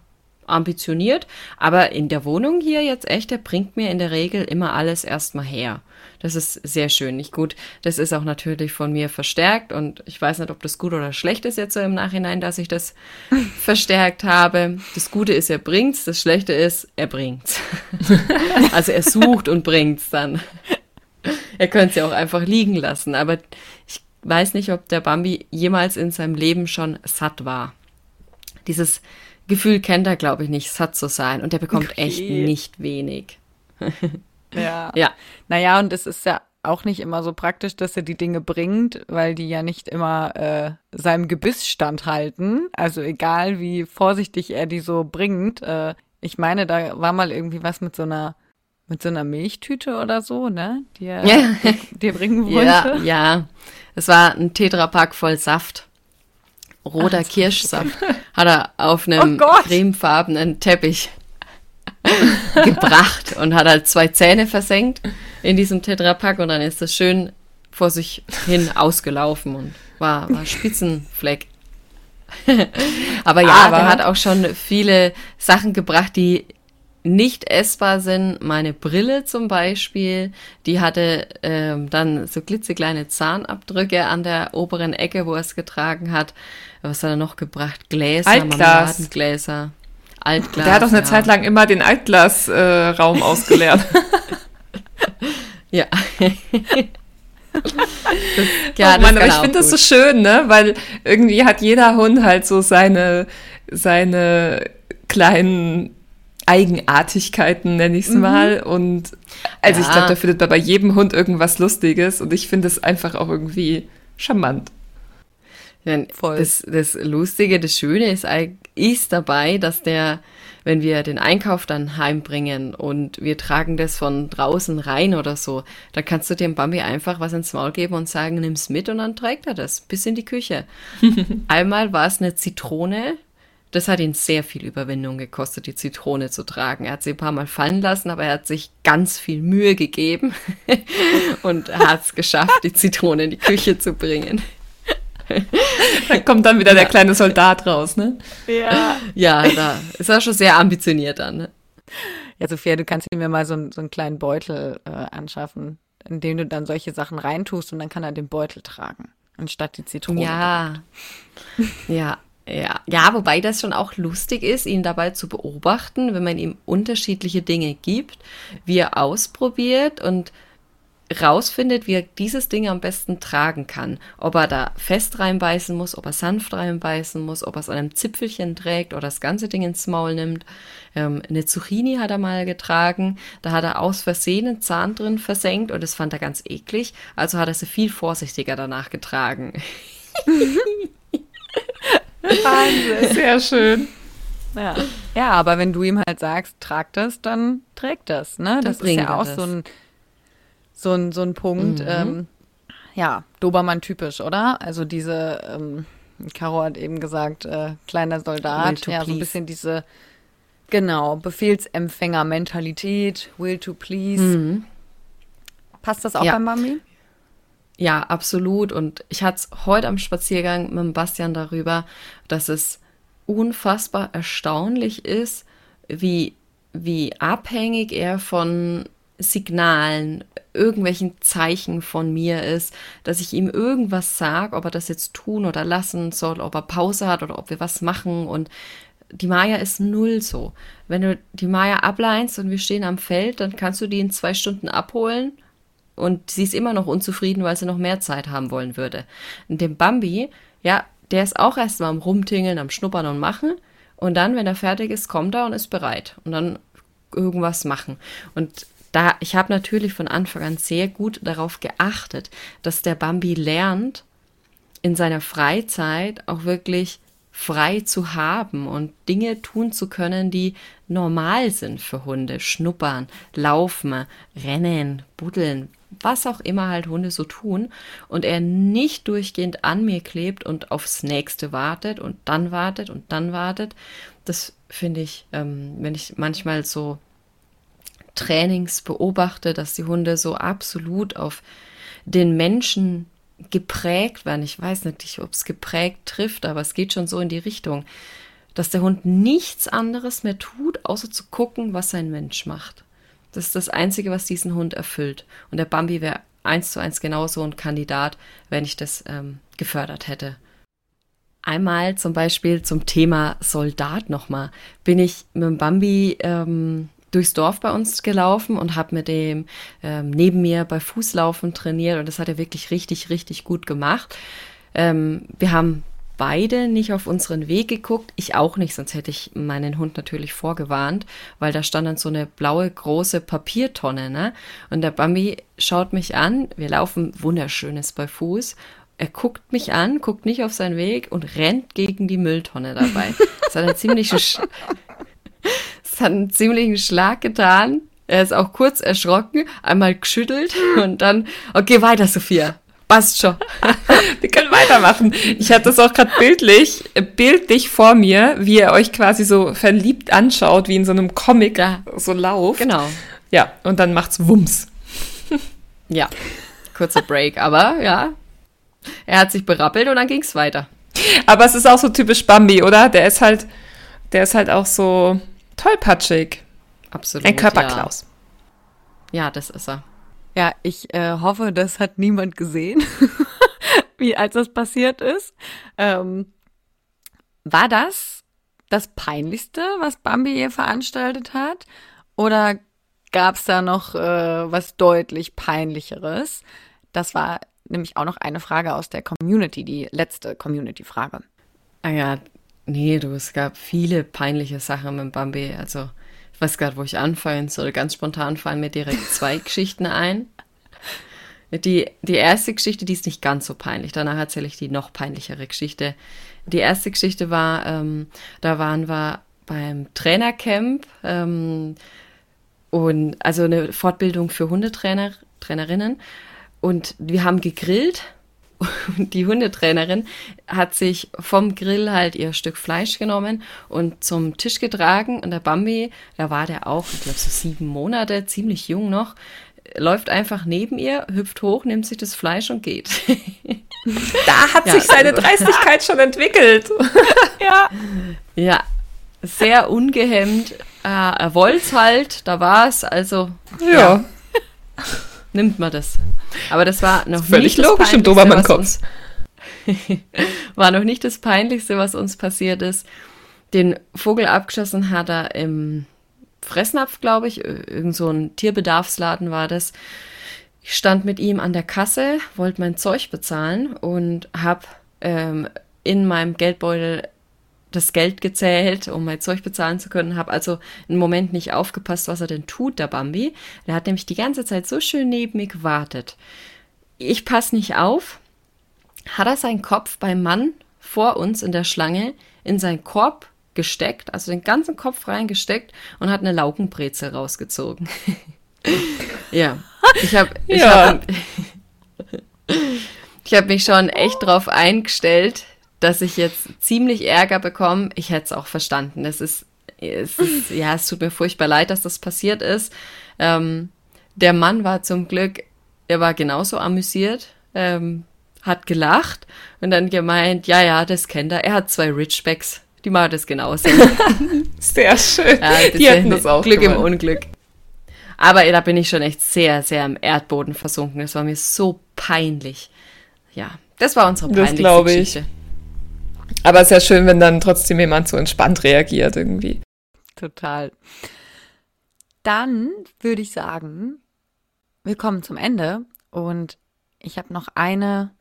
ambitioniert, aber in der Wohnung hier jetzt echt, der bringt mir in der Regel immer alles erstmal her. Das ist sehr schön. Nicht gut. Das ist auch natürlich von mir verstärkt und ich weiß nicht, ob das gut oder schlecht ist jetzt so im Nachhinein, dass ich das verstärkt habe. Das Gute ist, er bringt's. Das Schlechte ist, er bringt's. also er sucht und bringt's dann. Er könnte es ja auch einfach liegen lassen, aber ich weiß nicht, ob der Bambi jemals in seinem Leben schon satt war. Dieses Gefühl kennt er, glaube ich, nicht, satt zu sein. Und der bekommt okay. echt nicht wenig. ja. ja. Naja, und es ist ja auch nicht immer so praktisch, dass er die Dinge bringt, weil die ja nicht immer äh, seinem Gebiss standhalten. Also egal, wie vorsichtig er die so bringt. Äh, ich meine, da war mal irgendwie was mit so einer mit so einer Milchtüte oder so, ne? Die er ja. dir bringen wollte. Ja, ja. Es war ein Tetrapack voll Saft roter Ach, Kirschsaft hat er auf einem oh cremefarbenen Teppich gebracht und hat halt zwei Zähne versenkt in diesem Tetrapack und dann ist das schön vor sich hin ausgelaufen und war, war Spitzenfleck. Aber ja, Aber er hat auch schon viele Sachen gebracht, die nicht essbar sind. Meine Brille zum Beispiel, die hatte ähm, dann so klitzekleine Zahnabdrücke an der oberen Ecke, wo er es getragen hat. Was hat er noch gebracht? Gläser, Altglas. Marmeladengläser. Altglas. Der hat doch eine ja. Zeit lang immer den Altglasraum äh, ausgeleert. ja. Ja, oh Mann, aber ich finde das so schön, ne? Weil irgendwie hat jeder Hund halt so seine, seine kleinen Eigenartigkeiten, nenne ich es mhm. mal. Und also ja. ich glaube, da findet man bei jedem Hund irgendwas Lustiges und ich finde es einfach auch irgendwie charmant. Ja, das, das Lustige, das Schöne ist, ist dabei, dass der, wenn wir den Einkauf dann heimbringen und wir tragen das von draußen rein oder so, dann kannst du dem Bambi einfach was ins Maul geben und sagen, nimm's mit und dann trägt er das bis in die Küche. Einmal war es eine Zitrone, das hat ihn sehr viel Überwindung gekostet, die Zitrone zu tragen. Er hat sie ein paar Mal fallen lassen, aber er hat sich ganz viel Mühe gegeben und hat es geschafft, die Zitrone in die Küche zu bringen. da kommt dann wieder ja. der kleine Soldat raus, ne? Ja. Ja, da ist er schon sehr ambitioniert dann. Ne? Ja, Sophia, du kannst mir mal so, so einen kleinen Beutel äh, anschaffen, in dem du dann solche Sachen reintust und dann kann er den Beutel tragen, anstatt die Zitrone. Ja. ja, Ja, ja, wobei das schon auch lustig ist, ihn dabei zu beobachten, wenn man ihm unterschiedliche Dinge gibt, wie er ausprobiert und rausfindet, wie er dieses Ding am besten tragen kann. Ob er da fest reinbeißen muss, ob er sanft reinbeißen muss, ob er es an einem Zipfelchen trägt oder das ganze Ding ins Maul nimmt. Ähm, eine Zucchini hat er mal getragen, da hat er aus Versehen einen Zahn drin versenkt und das fand er ganz eklig, also hat er sie viel vorsichtiger danach getragen. Wahnsinn. Sehr schön. Ja. ja, aber wenn du ihm halt sagst, trag das, dann trägt das, ne? Das ist ja auch das. so ein so ein, so ein Punkt. Mhm. Ähm, ja, Dobermann-typisch, oder? Also diese, ähm, Caro hat eben gesagt, äh, kleiner Soldat, ja, so ein bisschen diese, genau, Befehlsempfänger-Mentalität, will to please. Mhm. Passt das auch ja. beim Mami? Ja, absolut. Und ich hatte es heute am Spaziergang mit dem Bastian darüber, dass es unfassbar erstaunlich ist, wie, wie abhängig er von Signalen, irgendwelchen Zeichen von mir ist, dass ich ihm irgendwas sage, ob er das jetzt tun oder lassen soll, ob er Pause hat oder ob wir was machen. Und die Maya ist null so. Wenn du die Maya ableinst und wir stehen am Feld, dann kannst du die in zwei Stunden abholen und sie ist immer noch unzufrieden, weil sie noch mehr Zeit haben wollen würde. Und dem Bambi, ja, der ist auch erstmal am Rumtingeln, am Schnuppern und Machen. Und dann, wenn er fertig ist, kommt er und ist bereit. Und dann irgendwas machen. Und da, ich habe natürlich von Anfang an sehr gut darauf geachtet, dass der Bambi lernt, in seiner Freizeit auch wirklich frei zu haben und Dinge tun zu können, die normal sind für Hunde. Schnuppern, laufen, rennen, buddeln, was auch immer halt Hunde so tun. Und er nicht durchgehend an mir klebt und aufs nächste wartet und dann wartet und dann wartet. Das finde ich, ähm, wenn ich manchmal so Trainings beobachte, dass die Hunde so absolut auf den Menschen geprägt werden. Ich weiß nicht, ob es geprägt trifft, aber es geht schon so in die Richtung, dass der Hund nichts anderes mehr tut, außer zu gucken, was sein Mensch macht. Das ist das Einzige, was diesen Hund erfüllt. Und der Bambi wäre eins zu eins genauso ein Kandidat, wenn ich das ähm, gefördert hätte. Einmal zum Beispiel zum Thema Soldat nochmal, bin ich mit dem Bambi ähm, durchs Dorf bei uns gelaufen und habe mit dem ähm, neben mir bei Fußlaufen trainiert und das hat er wirklich richtig, richtig gut gemacht. Ähm, wir haben beide nicht auf unseren Weg geguckt, ich auch nicht, sonst hätte ich meinen Hund natürlich vorgewarnt, weil da stand dann so eine blaue große Papiertonne, ne? Und der Bambi schaut mich an, wir laufen wunderschönes bei Fuß er guckt mich an, guckt nicht auf seinen Weg und rennt gegen die Mülltonne dabei. Das hat eine ziemliche, es hat einen ziemlichen Schlag getan. Er ist auch kurz erschrocken, einmal geschüttelt und dann, okay, weiter, Sophia. Passt schon. Wir können weitermachen. Ich hatte das auch gerade bildlich, bildlich vor mir, wie ihr euch quasi so verliebt anschaut, wie in so einem Comic ja. so lauft. Genau. Ja, und dann macht's Wumms. ja, kurzer Break, aber ja, er hat sich berappelt und dann ging's weiter. Aber es ist auch so typisch Bambi, oder? Der ist halt, der ist halt auch so, tollpatschig. Absolut. Ein Körperklaus. Ja. ja, das ist er. Ja, ich äh, hoffe, das hat niemand gesehen, wie als das passiert ist. Ähm, war das das Peinlichste, was Bambi ihr veranstaltet hat? Oder gab es da noch äh, was deutlich peinlicheres? Das war nämlich auch noch eine Frage aus der Community, die letzte Community-Frage. Ah ja, Nee, du, es gab viele peinliche Sachen mit Bambi. Also, ich weiß gerade, wo ich anfangen soll. Ganz spontan fallen mir direkt zwei Geschichten ein. Die, die erste Geschichte, die ist nicht ganz so peinlich. Danach erzähle ich die noch peinlichere Geschichte. Die erste Geschichte war, ähm, da waren wir beim Trainercamp ähm, und also eine Fortbildung für Hundetrainer, Trainerinnen. Und wir haben gegrillt und die Hundetrainerin hat sich vom Grill halt ihr Stück Fleisch genommen und zum Tisch getragen. Und der Bambi, da war der auch, ich glaube, so sieben Monate, ziemlich jung noch, läuft einfach neben ihr, hüpft hoch, nimmt sich das Fleisch und geht. Da hat ja, sich seine also, Dreistigkeit schon entwickelt. ja. Ja, sehr ungehemmt. Äh, er wollte es halt, da war es, also. ja. ja nimmt man das. Aber das war noch Völlig logisch im Dobermann-Kopf. war noch nicht das Peinlichste, was uns passiert ist. Den Vogel abgeschossen hat er im Fressnapf, glaube ich. Irgend so ein Tierbedarfsladen war das. Ich stand mit ihm an der Kasse, wollte mein Zeug bezahlen und habe ähm, in meinem Geldbeutel das Geld gezählt, um mein Zeug bezahlen zu können, habe also einen Moment nicht aufgepasst, was er denn tut, der Bambi. Der hat nämlich die ganze Zeit so schön neben mir gewartet. Ich passe nicht auf, hat er seinen Kopf beim Mann vor uns in der Schlange in seinen Korb gesteckt, also den ganzen Kopf reingesteckt und hat eine Laugenbrezel rausgezogen. ja, ich habe ich ja. hab, ich hab mich schon echt drauf eingestellt, dass ich jetzt ziemlich Ärger bekomme. Ich hätte es auch verstanden. Es ist, es ist, ja, es tut mir furchtbar leid, dass das passiert ist. Ähm, der Mann war zum Glück, er war genauso amüsiert, ähm, hat gelacht und dann gemeint, ja, ja, das kennt er. Er hat zwei Richbacks. Die machen das genauso. sehr schön. Ja, die hatten das auch. Glück gemacht. im Unglück. Aber da bin ich schon echt sehr, sehr im Erdboden versunken. Das war mir so peinlich. Ja, das war unsere peinlichste das Geschichte. Ich. Aber es ist ja schön, wenn dann trotzdem jemand so entspannt reagiert irgendwie. Total. Dann würde ich sagen, wir kommen zum Ende und ich habe noch eine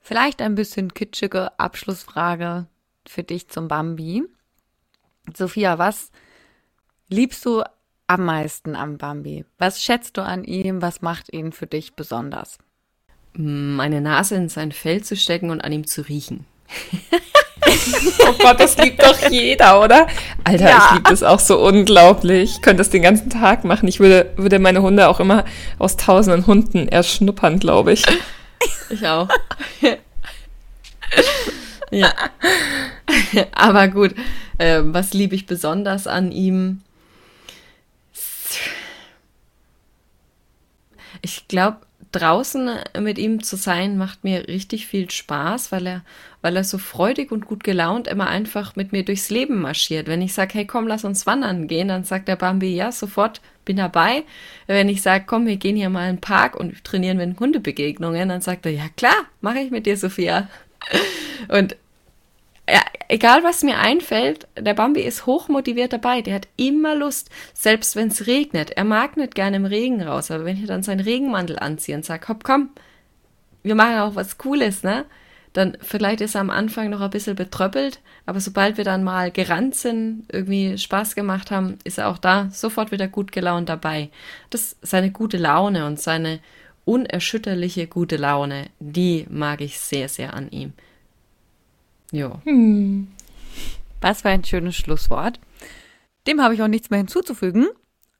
vielleicht ein bisschen kitschige Abschlussfrage für dich zum Bambi. Sophia, was liebst du am meisten am Bambi? Was schätzt du an ihm? Was macht ihn für dich besonders? Meine Nase in sein Fell zu stecken und an ihm zu riechen. oh Gott, das liebt doch jeder, oder? Alter, ja. ich liebe das auch so unglaublich. Ich könnte das den ganzen Tag machen. Ich würde, würde meine Hunde auch immer aus tausenden Hunden erschnuppern, glaube ich. Ich auch. ja. Aber gut, äh, was liebe ich besonders an ihm? Ich glaube, draußen mit ihm zu sein macht mir richtig viel Spaß, weil er, weil er so freudig und gut gelaunt immer einfach mit mir durchs Leben marschiert. Wenn ich sage, hey komm, lass uns wandern gehen, dann sagt der Bambi, ja, sofort, bin dabei. Wenn ich sage, komm, wir gehen hier mal in den Park und trainieren mit Hundebegegnungen, dann sagt er, ja klar, mache ich mit dir, Sophia. Und ja, egal was mir einfällt, der Bambi ist hochmotiviert dabei. Der hat immer Lust, selbst wenn es regnet. Er mag nicht gerne im Regen raus, aber wenn ich dann seinen Regenmantel anziehe und sage, hopp, komm, wir machen auch was Cooles, ne? Dann vielleicht ist er am Anfang noch ein bisschen betröppelt, aber sobald wir dann mal gerannt sind, irgendwie Spaß gemacht haben, ist er auch da sofort wieder gut gelaunt dabei. Das seine gute Laune und seine unerschütterliche gute Laune, die mag ich sehr, sehr an ihm. Ja. Hm. Was für ein schönes Schlusswort. Dem habe ich auch nichts mehr hinzuzufügen.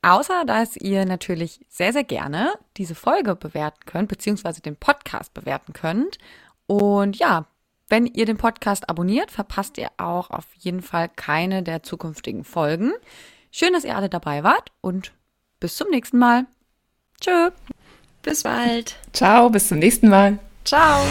Außer, dass ihr natürlich sehr, sehr gerne diese Folge bewerten könnt, beziehungsweise den Podcast bewerten könnt. Und ja, wenn ihr den Podcast abonniert, verpasst ihr auch auf jeden Fall keine der zukünftigen Folgen. Schön, dass ihr alle dabei wart und bis zum nächsten Mal. Tschö. Bis bald. Ciao, bis zum nächsten Mal. Ciao.